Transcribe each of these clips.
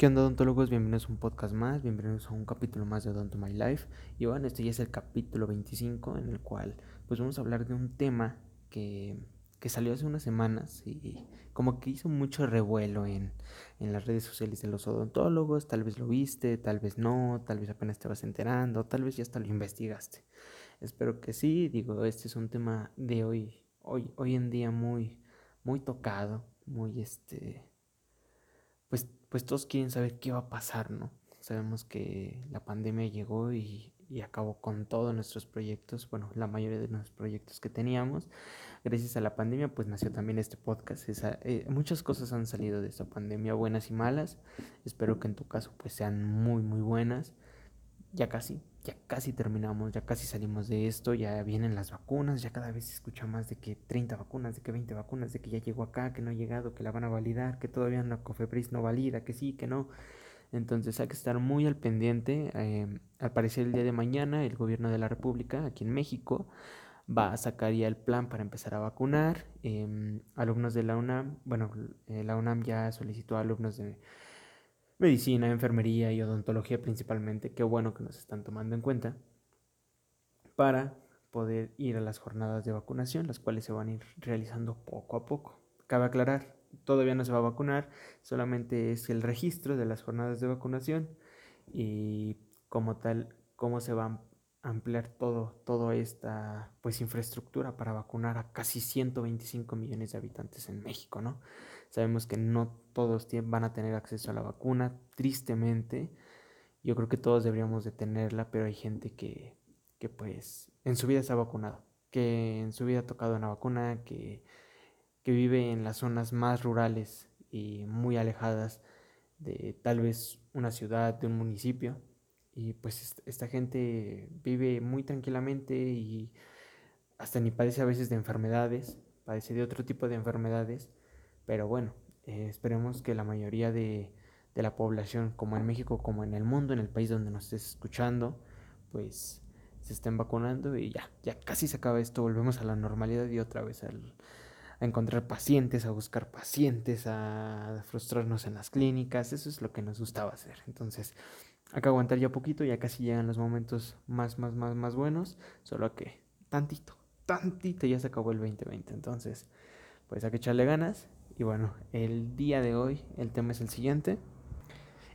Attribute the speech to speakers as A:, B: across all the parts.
A: ¿Qué onda odontólogos? Bienvenidos a un podcast más, bienvenidos a un capítulo más de Odonto My Life. Y bueno, este ya es el capítulo 25 en el cual pues vamos a hablar de un tema que, que salió hace unas semanas y como que hizo mucho revuelo en, en, las redes sociales de los odontólogos. Tal vez lo viste, tal vez no, tal vez apenas te vas enterando, tal vez ya hasta lo investigaste. Espero que sí, digo, este es un tema de hoy, hoy, hoy en día muy, muy tocado, muy este pues, pues todos quieren saber qué va a pasar, ¿no? Sabemos que la pandemia llegó y, acabó con todos nuestros proyectos, bueno, la mayoría de los proyectos que teníamos. Gracias a la pandemia, pues nació también este podcast. Eh, muchas cosas han salido de esta pandemia, buenas y malas. Espero que en tu caso, pues sean muy, muy buenas. Ya casi, ya casi terminamos, ya casi salimos de esto, ya vienen las vacunas, ya cada vez se escucha más de que 30 vacunas, de que 20 vacunas, de que ya llegó acá, que no ha llegado, que la van a validar, que todavía la COFEPRIS no valida, que sí, que no. Entonces hay que estar muy al pendiente. Eh, al parecer el día de mañana el gobierno de la República, aquí en México, va a sacar ya el plan para empezar a vacunar. Em, alumnos de la UNAM, bueno, eh, la UNAM ya solicitó a alumnos de medicina, enfermería y odontología principalmente, qué bueno que nos están tomando en cuenta, para poder ir a las jornadas de vacunación, las cuales se van a ir realizando poco a poco. Cabe aclarar, todavía no se va a vacunar, solamente es el registro de las jornadas de vacunación y como tal, cómo se va a ampliar todo, toda esta pues infraestructura para vacunar a casi 125 millones de habitantes en México, ¿no? Sabemos que no todos van a tener acceso a la vacuna, tristemente. Yo creo que todos deberíamos de tenerla, pero hay gente que, que pues en su vida se ha vacunado, que en su vida ha tocado una vacuna, que, que vive en las zonas más rurales y muy alejadas de tal vez una ciudad, de un municipio. Y pues esta gente vive muy tranquilamente y hasta ni padece a veces de enfermedades, padece de otro tipo de enfermedades pero bueno, eh, esperemos que la mayoría de, la población, como en México, como en el mundo, en el país donde nos estés escuchando, pues se estén vacunando y ya, ya casi se acaba esto, volvemos a la normalidad y otra vez a encontrar pacientes, a buscar pacientes, a frustrarnos en las clínicas, eso es lo que nos gustaba hacer. Entonces, que aguantar ya poquito, ya casi llegan los momentos más, más, más, más buenos, solo que tantito, tantito ya se acabó el 2020, entonces, pues hay que echarle ganas y bueno, el día de hoy el tema es el siguiente.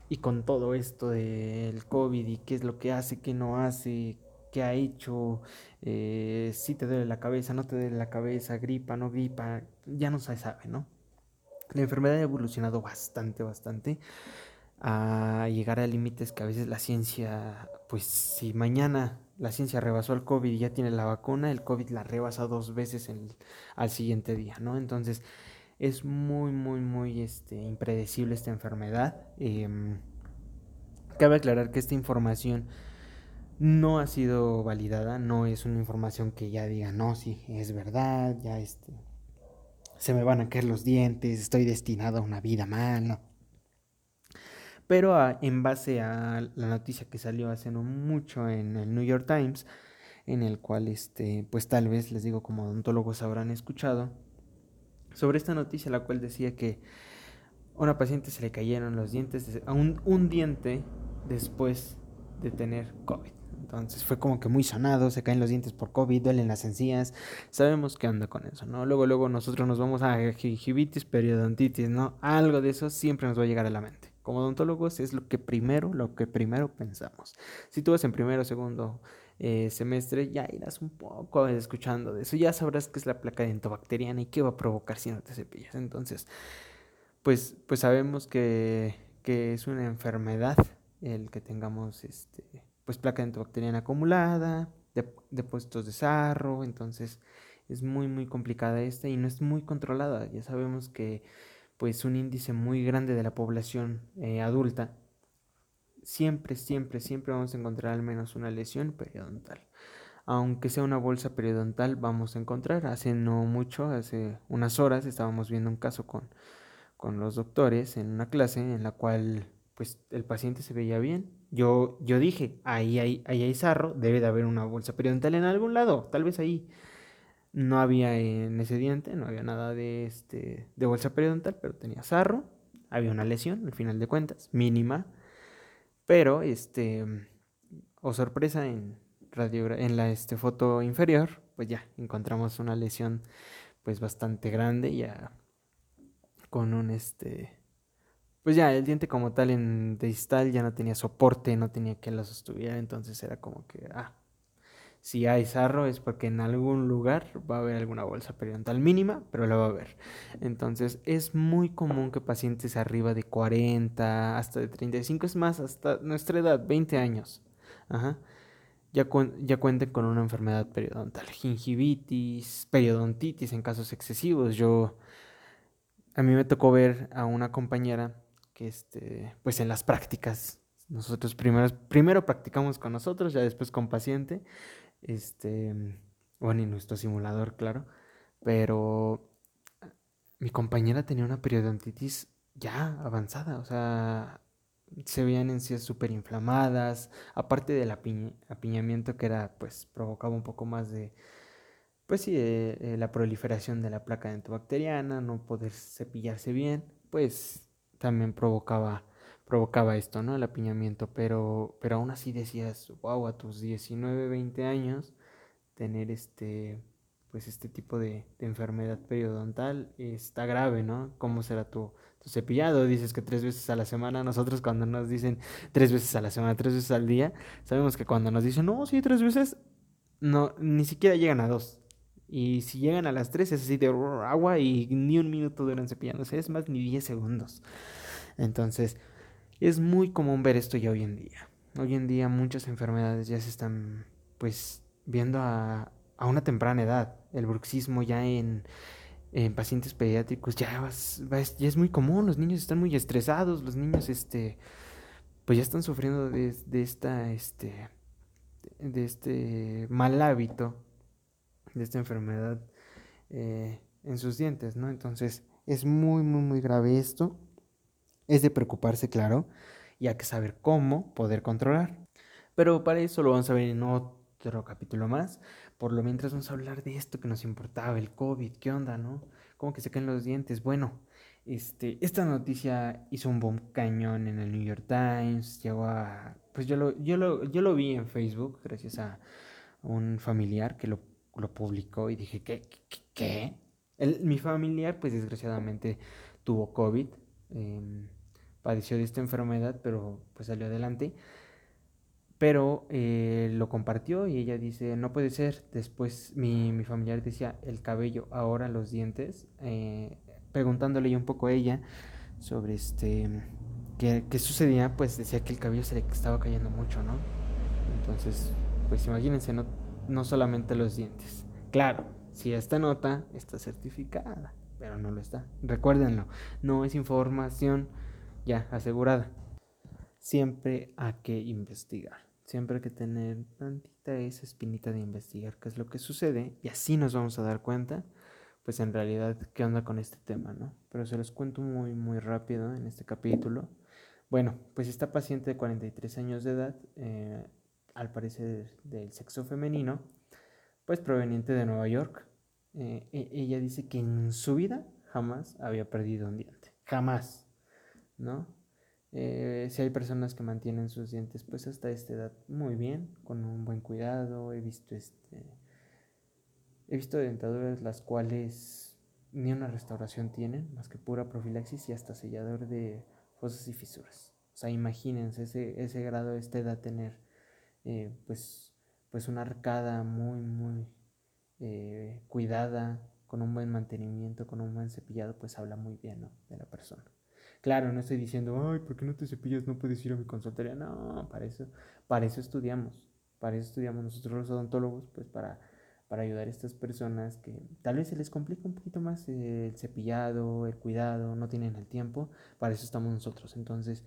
A: Y con todo esto del COVID y qué es lo que hace, qué no hace, qué ha hecho, eh, si te duele la cabeza, no te duele la cabeza, gripa, no gripa, ya no se sabe, ¿no? La enfermedad ha evolucionado bastante, bastante a llegar a límites que a veces la ciencia, pues si mañana la ciencia rebasó el COVID y ya tiene la vacuna, el COVID la rebasa dos veces al siguiente día, ¿no? Entonces, es muy, muy, muy este, impredecible esta enfermedad. Em, cabe aclarar que esta información no ha sido validada, no es una información que ya diga, no, sí, es verdad, ya este, se me van a caer los dientes, estoy destinado a una vida mal, no. Pero ah, en base a la noticia que salió hace no mucho en el New York Times, en el cual, este, pues tal vez les digo como odontólogos habrán escuchado, sobre esta noticia, la cual decía que a una paciente se le cayeron los dientes, a un, diente después de tener COVID. Entonces fue como que muy sonado, se caen los dientes por COVID, duelen las encías. Sabemos qué onda con eso, ¿no? Luego, luego nosotros nos vamos a gingivitis, periodontitis, ¿no? Algo de eso siempre nos va a llegar a la mente. Como odontólogos es lo que primero, lo que primero pensamos. Si tú vas en primero, segundo, eh, semestre, ya irás un poco escuchando de eso. Ya sabrás qué es la placa dentobacteriana y qué va a provocar si no te cepillas. Entonces, pues, pues sabemos que, que es una enfermedad el que tengamos este, pues placa dentobacteriana acumulada, depósitos de sarro, entonces es muy muy complicada esta y no es muy controlada. Ya sabemos que pues un índice muy grande de la población eh, adulta siempre, siempre, siempre vamos a encontrar al menos una lesión periodontal. Aunque sea una bolsa periodontal, vamos a encontrar. Hace no mucho, hace unas horas, estábamos viendo un caso con, con los doctores en una clase en la cual pues el paciente se veía bien. Yo, yo dije, ahí hay, ahí hay sarro, debe de haber una bolsa periodontal en algún lado, tal vez ahí. No había en ese diente, no había nada de, este, de bolsa periodontal, pero tenía sarro había una lesión, al final de cuentas, mínima, pero, este, o sorpresa, en, en la este, foto inferior, pues ya encontramos una lesión pues bastante grande, ya con un, este, pues ya el diente como tal en distal ya no tenía soporte, no tenía que lo sostuviera, entonces era como que, ah, si hay sarro es porque en algún lugar va a haber alguna bolsa periodontal mínima, pero la va a haber. Entonces es muy común que pacientes arriba de 40, hasta de 35, es más, hasta nuestra edad, 20 años, ya, ya cuenten con una enfermedad periodontal, gingivitis, periodontitis en casos excesivos. Yo, a mí me tocó ver a una compañera que, este, pues en las prácticas, nosotros primero, primero practicamos con nosotros, ya después con paciente, este, bueno, y nuestro simulador, claro. Pero mi compañera tenía una periodontitis ya avanzada, o sea, se veían encías súper inflamadas, aparte del apiñamiento que era, pues, provocaba un poco más de, pues sí, eh, la proliferación de la placa dentobacteriana, no poder cepillarse bien, pues también provocaba provocaba esto, ¿no? El apiñamiento, pero, pero aún así decías, wow, a tus 19, 20 años, tener este, pues este tipo de, enfermedad periodontal está grave, ¿no? ¿Cómo será tu, tu, cepillado? Dices que tres veces a la semana, nosotros cuando nos dicen tres veces a la semana, tres veces al día, sabemos que cuando nos dicen, no, sí, tres veces, no, ni siquiera llegan a dos. Y si llegan a las tres es así de agua y ni un minuto duran cepillándose, es más, ni 10 segundos. Entonces, es muy común ver esto ya hoy en día. Hoy en día muchas enfermedades ya se están pues viendo a, a una temprana edad. El bruxismo ya en, en pacientes pediátricos ya, ya es muy común. Los niños están muy estresados, los niños este pues ya están sufriendo de, de esta este de este mal hábito de esta enfermedad eh, en sus dientes, ¿no? Entonces es muy, muy, muy grave esto. Es de preocuparse, claro, y hay que saber cómo poder controlar. Pero para eso lo vamos a ver en otro capítulo más. Por lo mientras vamos a hablar de esto que nos importaba, el COVID, ¿qué onda, no? ¿Cómo que se caen los dientes? Bueno, este, esta noticia hizo un boom cañón en el New York Times, llegó a... Pues yo lo, yo lo, yo lo vi en Facebook gracias a un familiar que lo, lo publicó y dije, ¿qué? ¿Qué? mi familiar, pues desgraciadamente tuvo COVID. Em, padeció de esta enfermedad, pero pues salió adelante. Pero eh, lo compartió y ella dice, no puede ser. Después mi, mi familiar decía, el cabello, ahora los dientes. Eh, preguntándole un poco a ella sobre este qué, qué, sucedía, pues decía que el cabello se le estaba cayendo mucho, ¿no? Entonces, pues imagínense, no, no solamente los dientes. Claro, si esta nota está certificada, pero no lo está. Recuérdenlo, no es información ya asegurada. Siempre hay que investigar. Siempre hay que tener tantita esa espinita de investigar qué es lo que sucede y así nos vamos a dar cuenta, pues en realidad, qué onda con este tema, ¿no? Pero se los cuento muy, muy rápido en este capítulo. Bueno, pues esta paciente de 43 años de edad, eh, al parecer del sexo femenino, pues proveniente de Nueva York, eh, e, ella dice que en su vida jamás había perdido un diente. Jamás. ¿no? Eh, si hay personas que mantienen sus dientes pues hasta esta edad muy bien, con un buen cuidado, he visto este he visto dentaduras las cuales ni una restauración tienen, más que pura profilaxis y hasta sellador de fosas y fisuras. O sea, imagínense ese, ese grado esta edad tener eh, pues, pues una arcada muy, muy eh, cuidada, con un buen mantenimiento, con un buen cepillado, pues habla muy bien de la persona. Claro, no estoy diciendo, ay, ¿por qué no te cepillas? No puedes ir a mi consultoría. No, para eso, para eso estudiamos. Para eso estudiamos nosotros los odontólogos, pues para, para ayudar a estas personas que tal vez se les complica un poquito más el cepillado, el cuidado, no tienen el tiempo. Para eso estamos nosotros. Entonces,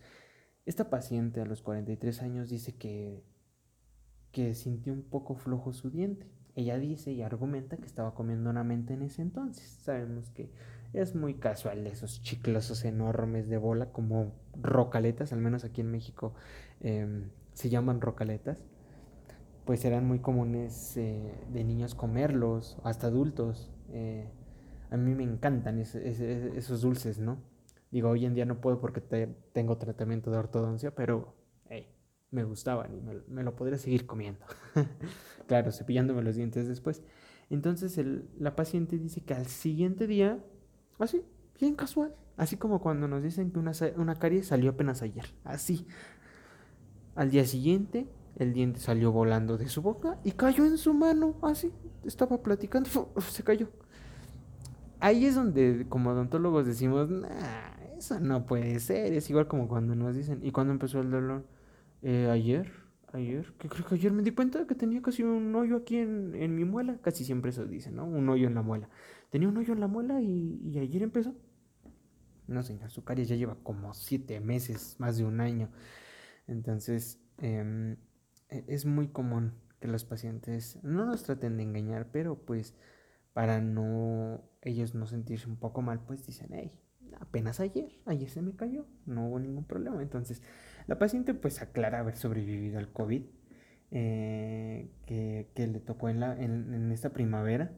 A: esta paciente a los 43 años dice que, que sintió un poco flojo su diente. Ella dice y argumenta que estaba comiendo una mente en ese entonces. Sabemos que es muy casual esos chiclosos enormes de bola como rocaletas, al menos aquí en México em, se llaman rocaletas. Pues eran muy comunes eh, de niños comerlos, hasta adultos. Eh, a mí me encantan esos dulces, ¿no? Digo, hoy en día no puedo porque tengo tratamiento de ortodoncia, pero me gustaban y me, lo podría seguir comiendo. claro, cepillándome los dientes después. Entonces la paciente dice que al siguiente día, así, bien casual, así como cuando nos dicen que una, una carie salió apenas ayer, así. Al día siguiente, el diente salió volando de su boca y cayó en su mano, así. Estaba platicando, se cayó. Ahí es donde, como odontólogos, decimos, nah, eso no puede ser. Es igual como cuando nos dicen, ¿y cuando empezó el dolor? Eh, ayer, ayer, que creo que ayer me di cuenta que tenía casi un hoyo aquí en, en, mi muela. Casi siempre eso dicen, ¿no? Un hoyo en la muela. Tenía un hoyo en la muela y, y ayer empezó. No, señor, su caries ya lleva como siete meses, más de un año. Entonces, em, e, es muy común que los pacientes no nos traten de engañar, pero pues para no ellos no sentirse un poco mal, pues dicen, hey, apenas ayer, ayer se me cayó, no hubo ningún problema. Entonces, la paciente pues aclara haber sobrevivido al COVID eh, que, le tocó en, la, en, esta primavera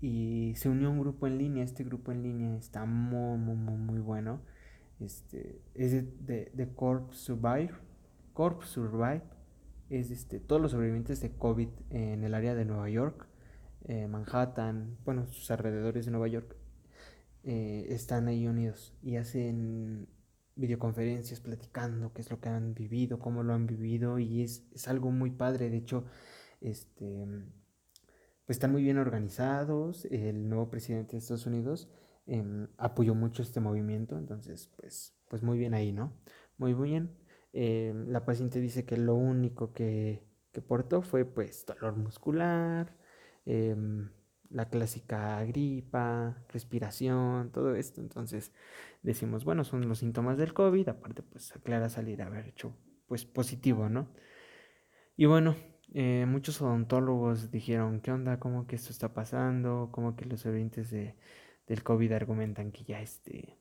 A: y se unió a un grupo en línea. Este grupo en línea está muy, muy, muy, muy bueno. Este, es de, de, Corp Survive. Corp Survive es este, todos los sobrevivientes de COVID en el área de Nueva York, eh, Manhattan, bueno, sus alrededores de Nueva York, eh, están ahí unidos y hacen videoconferencias platicando qué es lo que han vivido, cómo lo han vivido y es, algo muy padre. De hecho, este, pues están muy bien organizados. El nuevo presidente de Estados Unidos em, apoyó mucho este movimiento, entonces pues, pues muy bien ahí, ¿no? Muy bien. Em, la paciente dice que lo único que, que portó fue pues dolor muscular, em, la clásica gripa, respiración, todo esto. Entonces decimos, bueno, son los síntomas del COVID, aparte pues aclara salir haber hecho pues positivo, ¿no? Y bueno, eh, muchos odontólogos dijeron, ¿qué onda? ¿Cómo que esto está pasando? ¿Cómo que los oyentes de, del COVID argumentan que ya este,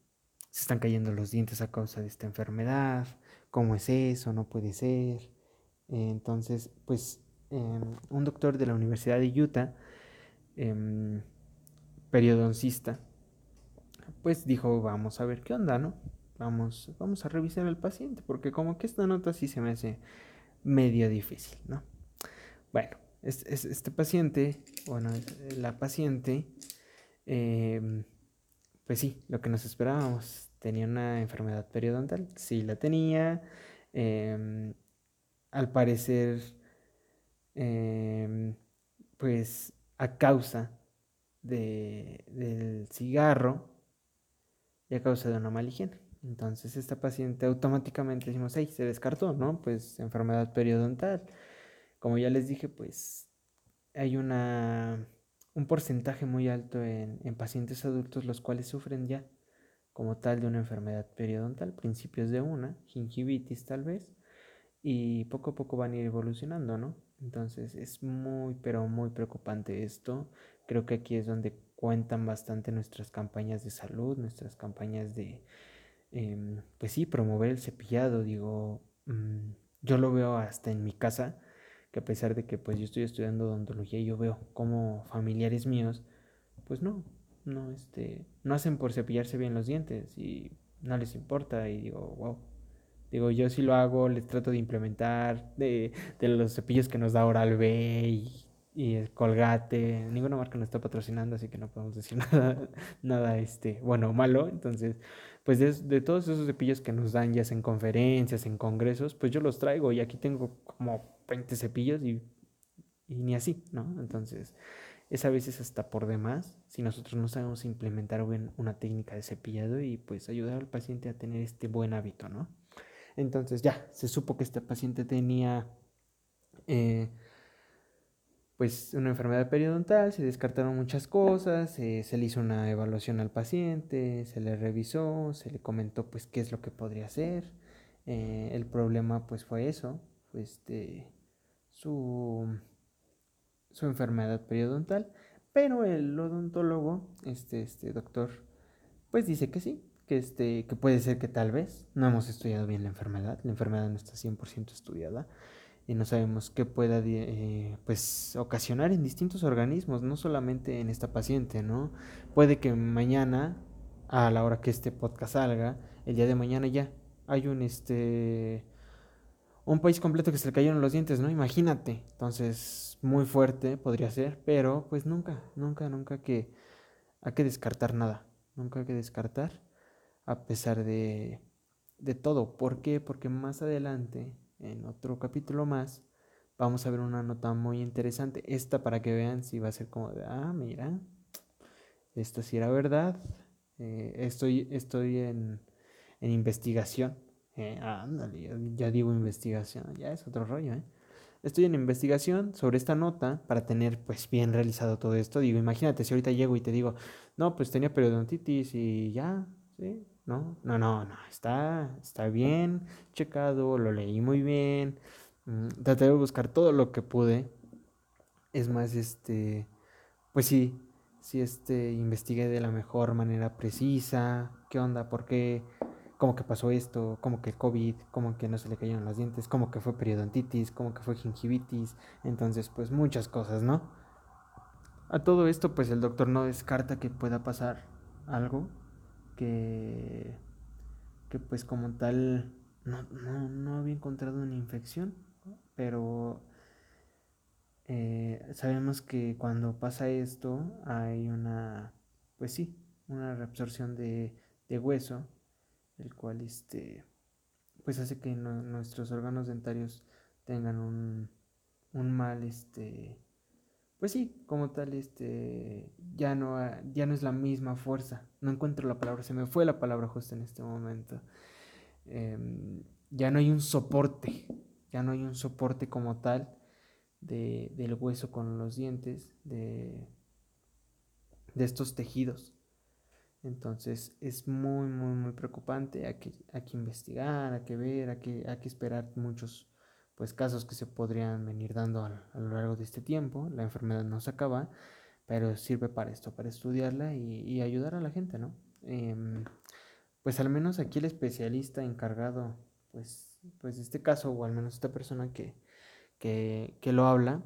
A: se están cayendo los dientes a causa de esta enfermedad? ¿Cómo es eso? No puede ser. entonces, pues em, un doctor de la Universidad de Utah eh, periodoncista, pues dijo, vamos a ver qué onda, ¿no? Vamos, vamos a revisar al paciente, porque como que esta nota sí se me hace medio difícil, ¿no? Bueno, este, paciente, bueno, la paciente, em, pues sí, lo que nos esperábamos, tenía una enfermedad periodontal, sí la tenía, em, al parecer, pues a causa de, del cigarro y a causa de una mala higiene. Entonces esta paciente automáticamente decimos, hey, se descartó, ¿no? Pues enfermedad periodontal. Como ya les dije, pues hay una, un porcentaje muy alto en, en pacientes adultos los cuales sufren ya como tal de una enfermedad periodontal, principios de una, gingivitis tal vez, y poco a poco van a ir evolucionando, ¿no? Entonces es muy, pero muy preocupante esto. Creo que aquí es donde cuentan bastante nuestras campañas de salud, nuestras campañas de, em, pues sí, promover el cepillado. Digo, mm, yo lo veo hasta en mi casa, que a pesar de que pues yo estoy estudiando odontología, yo veo como familiares míos, pues no, no, este, no hacen por cepillarse bien los dientes y no les importa y digo, wow, Digo, yo sí lo hago, les trato de implementar de, de los cepillos que nos da Oral B y, y, el Colgate. Ninguna marca nos está patrocinando, así que no podemos decir nada, nada este, bueno o malo. Entonces, pues de, de, todos esos cepillos que nos dan, ya sea en conferencias, en congresos, pues yo los traigo y aquí tengo como 20 cepillos y, y ni así, ¿no? Entonces, es a veces hasta por demás si nosotros no sabemos implementar bien una técnica de cepillado y pues ayudar al paciente a tener este buen hábito, ¿no? Entonces ya, se supo que este paciente tenía eh, pues una enfermedad periodontal, se descartaron muchas cosas, eh, se le hizo una evaluación al paciente, se le revisó, se le comentó pues qué es lo que podría hacer. Eh, el problema pues fue eso, este, su, su enfermedad periodontal, pero el odontólogo, este, este doctor, pues dice que sí, que, este, que puede ser que tal vez no hemos estudiado bien la enfermedad, la enfermedad no está 100% estudiada y no sabemos qué pueda eh, pues, ocasionar en distintos organismos, no solamente en esta paciente, ¿no? Puede que mañana a la hora que este podcast salga, el día de mañana ya hay un este un país completo que se le cayeron los dientes, ¿no? Imagínate. Entonces, muy fuerte podría ser, pero pues nunca, nunca, nunca que hay que descartar nada. Nunca hay que descartar a pesar de de todo. ¿Por qué? Porque más adelante, en otro capítulo más, vamos a ver una nota muy interesante. Esta para que vean si va a ser como de, ah, mira, esto sí era verdad. Eh, estoy estoy en, en investigación. Eh, ándale, ya digo investigación, ya es otro rollo, ¿eh? Estoy en investigación sobre esta nota para tener pues bien realizado todo esto. Digo, imagínate si ahorita llego y te digo, no, pues tenía periodontitis y ya, ¿sí? No, no, no, no, está, está bien checado, lo leí muy bien. Mm, traté de buscar todo lo que pude. Es más, este, pues sí, sí, este, investigué de la mejor manera precisa. ¿Qué onda? ¿Por qué? ¿Cómo que pasó esto? ¿Cómo que el COVID? ¿Cómo que no se le cayeron los dientes? ¿Cómo que fue periodontitis? ¿Cómo que fue gingivitis? Entonces, pues muchas cosas, ¿no? A todo esto, pues el doctor no descarta que pueda pasar algo que, que pues como tal no, no, no había encontrado una infección, pero eh, sabemos que cuando pasa esto hay una, pues sí, una reabsorción de, de hueso, el cual este, pues hace que nuestros órganos dentarios tengan un, un mal, este, pues sí, como tal, este, ya no, ya no es la misma fuerza. No encuentro la palabra, se me fue la palabra justo en este momento. Em, ya no hay un soporte, ya no hay un soporte como tal de, del hueso con los dientes, de, de estos tejidos. Entonces es muy, muy, muy preocupante. Hay que, hay que investigar, hay que ver, hay que, hay que esperar muchos pues casos que se podrían venir dando a, lo largo de este tiempo. La enfermedad no se acaba, pero sirve para esto, para estudiarla y, ayudar a la gente, ¿no? Em, pues al menos aquí el especialista encargado, pues, pues de este caso, o al menos esta persona que, que, lo habla,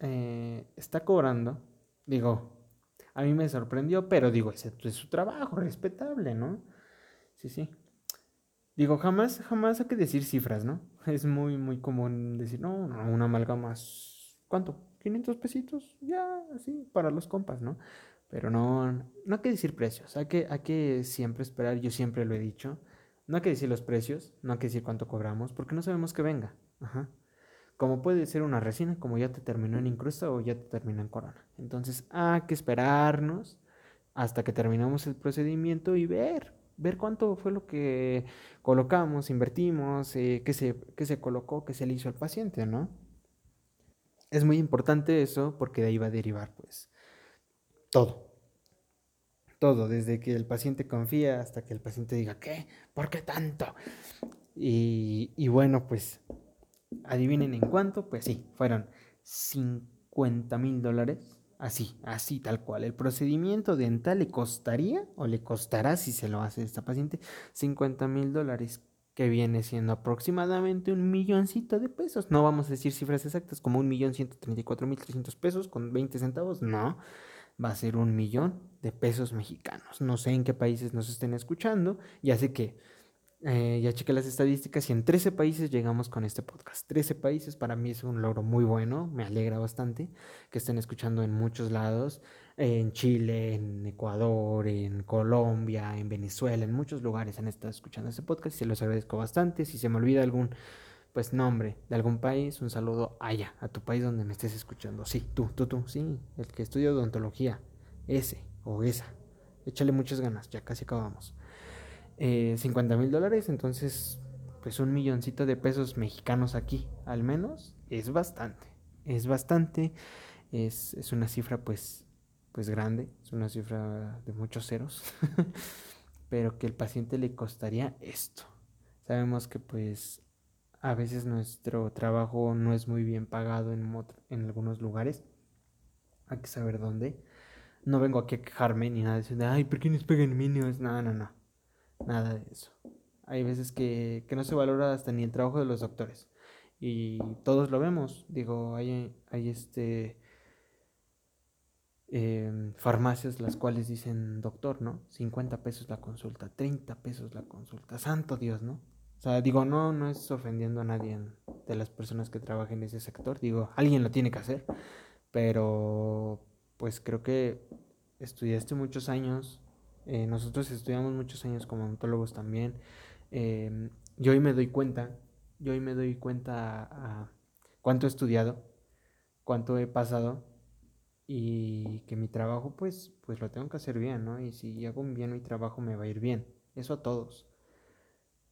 A: eh, está cobrando, digo, a mí me sorprendió, pero digo, es, es su trabajo, respetable, ¿no? Sí, sí. Digo, jamás, jamás hay que decir cifras, ¿no? Es muy, muy común decir, no, no, una amalgama ¿cuánto? 500 pesitos, ya, así, para los compas, ¿no? Pero no, no hay que decir precios, hay que, hay que siempre esperar, yo siempre lo he dicho, no hay que decir los precios, no hay que decir cuánto cobramos, porque no sabemos que venga, ajá. Como puede ser una resina, como ya te terminó en incrusta o ya te terminó en corona. Entonces hay que esperarnos hasta que terminamos el procedimiento y ver, ver cuánto fue lo que colocamos, invertimos, eh, qué, se, qué se colocó, qué se le hizo al paciente, ¿no? Es muy importante eso porque de ahí va a derivar pues todo. Todo, desde que el paciente confía hasta que el paciente diga, ¿qué? ¿Por qué tanto? Y, y bueno, pues adivinen en cuánto, pues sí, fueron 50 mil dólares Así, así, tal cual. El procedimiento dental le costaría o le costará, si se lo hace esta paciente, 50 mil dólares, que viene siendo aproximadamente un milloncito de pesos. No vamos a decir cifras exactas, como un millón ciento treinta y cuatro mil trescientos pesos con 20 centavos. No, va a ser un millón de pesos mexicanos. No sé en qué países nos estén escuchando. Ya sé que eh, ya chequé las estadísticas y en 13 países llegamos con este podcast. 13 países para mí es un logro muy bueno, me alegra bastante que estén escuchando en muchos lados, en Chile, en Ecuador, en Colombia, en Venezuela, en muchos lugares han estado escuchando este podcast y se los agradezco bastante. Si se me olvida algún pues nombre de algún país, un saludo allá, a tu país donde me estés escuchando. Sí, tú, tú, tú, sí, el que estudia odontología, ese o esa. Échale muchas ganas, ya casi acabamos eh, 50 mil dólares, entonces pues un milloncito de pesos mexicanos aquí, al menos, es bastante, es bastante, es, es una cifra pues, pues grande, es una cifra de muchos ceros, pero que el paciente le costaría esto. Sabemos que pues a veces nuestro trabajo no es muy bien pagado en, en algunos lugares, hay que saber dónde. No vengo aquí a quejarme ni nada de decir, ay, ¿por qué nos pegan minions? No, no, no. Nada de eso. Hay veces que, no se valora hasta ni el trabajo de los doctores. Y todos lo vemos. Digo, hay, hay este. Em, farmacias las cuales dicen doctor, ¿no? 50 pesos la consulta, 30 pesos la consulta, santo Dios, ¿no? O sea, digo, no, no es ofendiendo a nadie de las personas que trabajan en ese sector, digo, alguien lo tiene que hacer, pero pues creo que estudiaste muchos años, eh, nosotros estudiamos muchos años como odontólogos también, em, yo hoy me doy cuenta, yo hoy me doy cuenta a cuánto he estudiado, cuánto he pasado y que mi trabajo pues, pues lo tengo que hacer bien, ¿no? Y si hago bien mi trabajo me va a ir bien, eso a todos.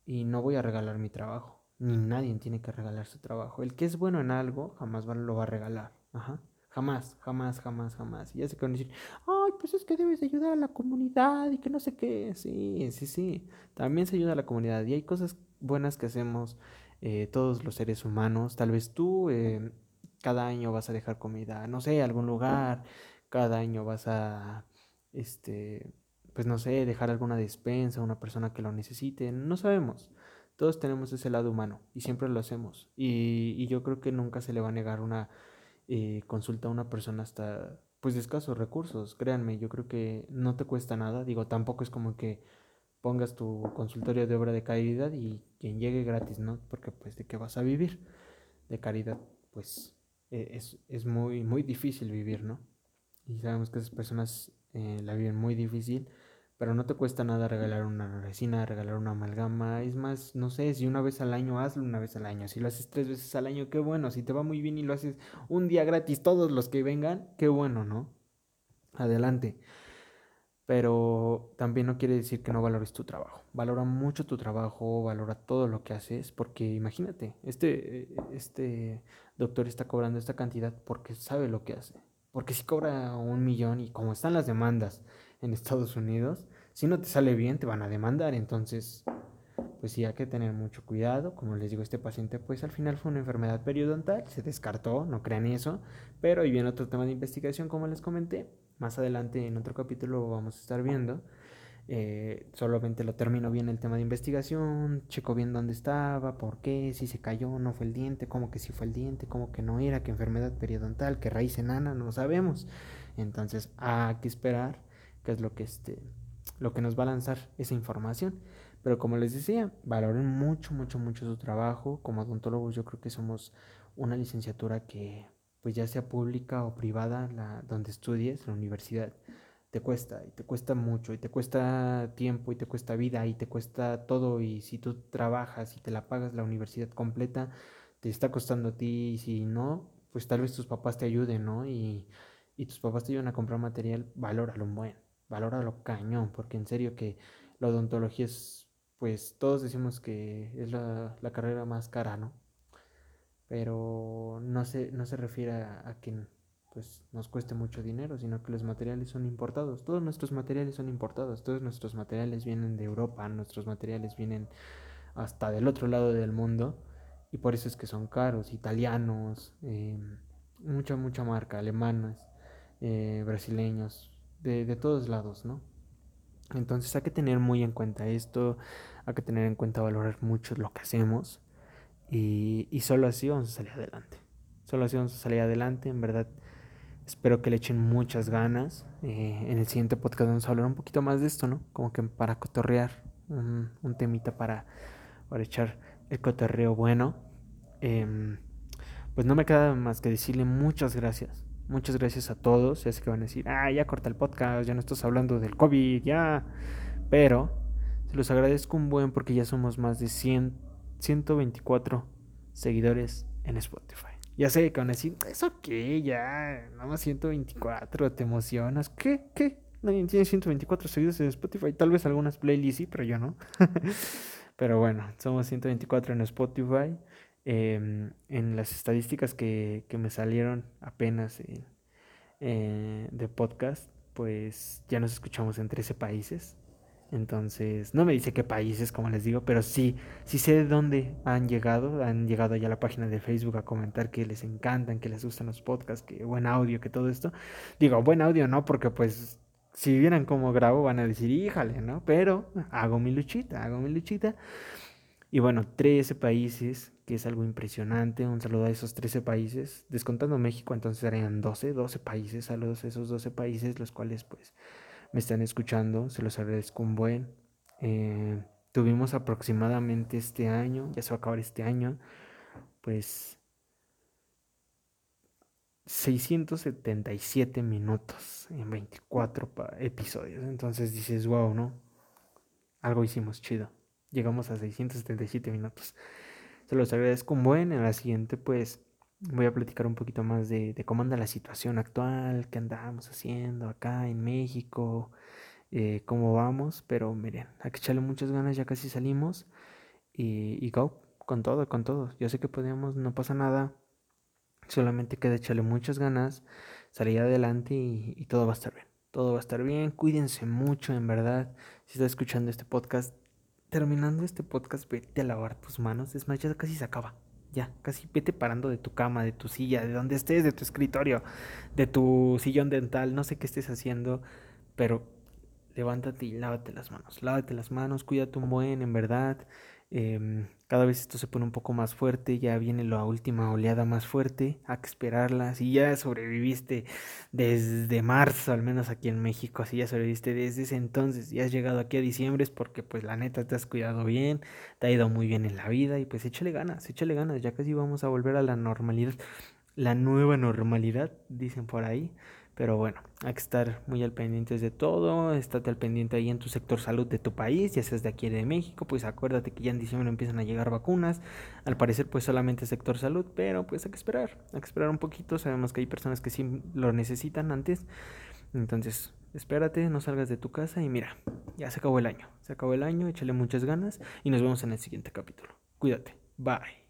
A: Y no voy a regalar mi trabajo, ni nadie tiene que regalar su trabajo. El que es bueno en algo jamás lo va a regalar, ajá. Jamás, jamás, jamás, jamás. Y ya se van a decir, ay, pues es que debes ayudar a la comunidad y que no sé qué. Sí, sí, sí. También se ayuda a la comunidad. Y hay cosas buenas que hacemos eh, todos los seres humanos. Tal vez tú eh, cada año vas a dejar comida, no sé, a algún lugar. Cada año vas a, este, pues no sé, dejar alguna despensa a una persona que lo necesite. No sabemos. Todos tenemos ese lado humano y siempre lo hacemos. Y, y yo creo que nunca se le va a negar una eh, consulta a una persona hasta pues de escasos recursos, créanme, yo creo que no te cuesta nada, digo, tampoco es como que pongas tu consultorio de obra de caridad y quien llegue gratis, ¿no? Porque pues de qué vas a vivir de caridad, pues e, es, es muy, muy difícil vivir, ¿no? Y sabemos que esas personas eh, la viven muy difícil pero no te cuesta nada regalar una resina, regalar una amalgama. Es más, no sé, si una vez al año, hazlo una vez al año. Si lo haces tres veces al año, qué bueno. Si te va muy bien y lo haces un día gratis, todos los que vengan, qué bueno, ¿no? Adelante. Pero también no quiere decir que no valores tu trabajo. Valora mucho tu trabajo, valora todo lo que haces, porque imagínate, este, este doctor está cobrando esta cantidad porque sabe lo que hace. Porque si cobra un millón y como están las demandas en Estados Unidos, si no te sale bien te van a demandar. Entonces, pues sí hay que tener mucho cuidado. Como les digo, este paciente pues al final fue una enfermedad periodontal, se descartó, no crean eso. Pero ahí viene otro tema de investigación como les comenté. Más adelante en otro capítulo vamos a estar viendo. Eh, solamente lo termino bien el tema de investigación, checo bien dónde estaba, por qué, si se cayó, no fue el diente, cómo que si fue el diente, cómo que no era, qué enfermedad periodontal, qué raíz enana, no sabemos. Entonces hay que esperar qué es lo que, este, lo que nos va a lanzar esa información. Pero como les decía, valoren mucho, mucho, mucho su trabajo. Como odontólogos yo creo que somos una licenciatura que, pues ya sea pública o privada, la, donde estudies, la universidad, te cuesta, y te cuesta mucho, y te cuesta tiempo, y te cuesta vida, y te cuesta todo, y si tú trabajas y te la pagas la universidad completa, te está costando a ti, y si no, pues tal vez tus papás te ayuden, ¿no? Y, y tus papás te ayudan a comprar material, valóralo buen valóralo cañón, porque en serio que la odontología es, pues todos decimos que es la, carrera más cara, ¿no? Pero no se, no se refiere a, que pues nos cueste mucho dinero, sino que los materiales son importados. Todos nuestros materiales son importados, todos nuestros materiales vienen de Europa, nuestros materiales vienen hasta del otro lado del mundo y por eso es que son caros, italianos, eh, mucha, mucha marca, alemanas, eh, brasileños, de, todos lados, ¿no? Entonces hay que tener muy en cuenta esto, hay que tener en cuenta valorar mucho lo que hacemos y, solo así vamos a salir adelante. Solo así vamos a salir adelante, en verdad. Espero que le echen muchas ganas. Eh, en el siguiente podcast vamos a hablar un poquito más de esto, ¿no? Como que para cotorrear, un, un temita para, para echar el cotorreo bueno. Em, pues no me queda más que decirle muchas gracias Muchas gracias a todos. Ya sé que van a decir, ah, ya corta el podcast, ya no estás hablando del COVID, ya. Pero se los agradezco un buen porque ya somos más de 100, 124 seguidores en Spotify. Ya sé que van a decir, ¿eso qué? Ya, nada más 124, te emocionas. ¿Qué? ¿Qué? Nadie tiene 124 seguidores en Spotify. Tal vez algunas playlists sí, pero yo no. pero bueno, somos 124 en Spotify. Em, en las estadísticas que, me salieron apenas eh, de podcast, pues ya nos escuchamos en 13 países. Entonces, no me dice qué países, como les digo, pero sí, sí sé de dónde han llegado. Han llegado ya a la página de Facebook a comentar que les encantan, que les gustan los podcasts, que buen audio, que todo esto. Digo, buen audio no, porque pues si vieran cómo grabo van a decir, híjale, ¿no? Pero hago mi luchita, hago mi luchita. Y bueno, 13 países que es algo impresionante. Un saludo a esos 13 países, descontando México, entonces serían 12, 12 países. Saludos a esos 12 países, los cuales pues me están escuchando. Se los agradezco un buen. Eh, tuvimos aproximadamente este año, ya se va a acabar este año, pues 677 minutos en 24 episodios. Entonces dices, wow, ¿no? Algo hicimos chido. Llegamos a 677 minutos. Se los agradezco un buen. En la siguiente, pues, voy a platicar un poquito más de, cómo anda la situación actual, qué andamos haciendo acá en México, eh, cómo vamos. Pero miren, hay que echarle muchas ganas, ya casi salimos. Y, y go, con todo, con todo. Yo sé que podemos, no pasa nada Solamente queda echarle muchas ganas, salir adelante y, todo va a estar bien. Todo va a estar bien. Cuídense mucho, en verdad. Si estás escuchando este podcast, terminando este podcast, vete a lavar tus manos. Es más, ya casi se acaba. Ya, casi vete parando de tu cama, de tu silla, de donde estés, de tu escritorio, de tu sillón dental, no sé qué estés haciendo, pero levántate y lávate las manos. Lávate las manos, cuídate un buen, en verdad. Em, cada vez esto se pone un poco más fuerte, ya viene la última oleada más fuerte, hay que esperarla. Si ya sobreviviste desde marzo, al menos aquí en México, si ya sobreviviste desde ese entonces y has llegado aquí a diciembre es porque pues la neta te has cuidado bien, te ha ido muy bien en la vida y pues échale ganas, échale ganas, ya casi vamos a volver a la normalidad, la nueva normalidad, dicen por ahí. Pero bueno, hay que estar muy al pendiente de todo, estate al pendiente ahí en tu sector salud de tu país, ya seas de aquí de México, pues acuérdate que ya en diciembre empiezan a llegar vacunas, al parecer pues solamente sector salud, pero pues hay que esperar, hay que esperar un poquito, sabemos que hay personas que sí lo necesitan antes, entonces espérate, no salgas de tu casa y mira, ya se acabó el año, se acabó el año, échale muchas ganas y nos vemos en el siguiente capítulo. Cuídate, bye.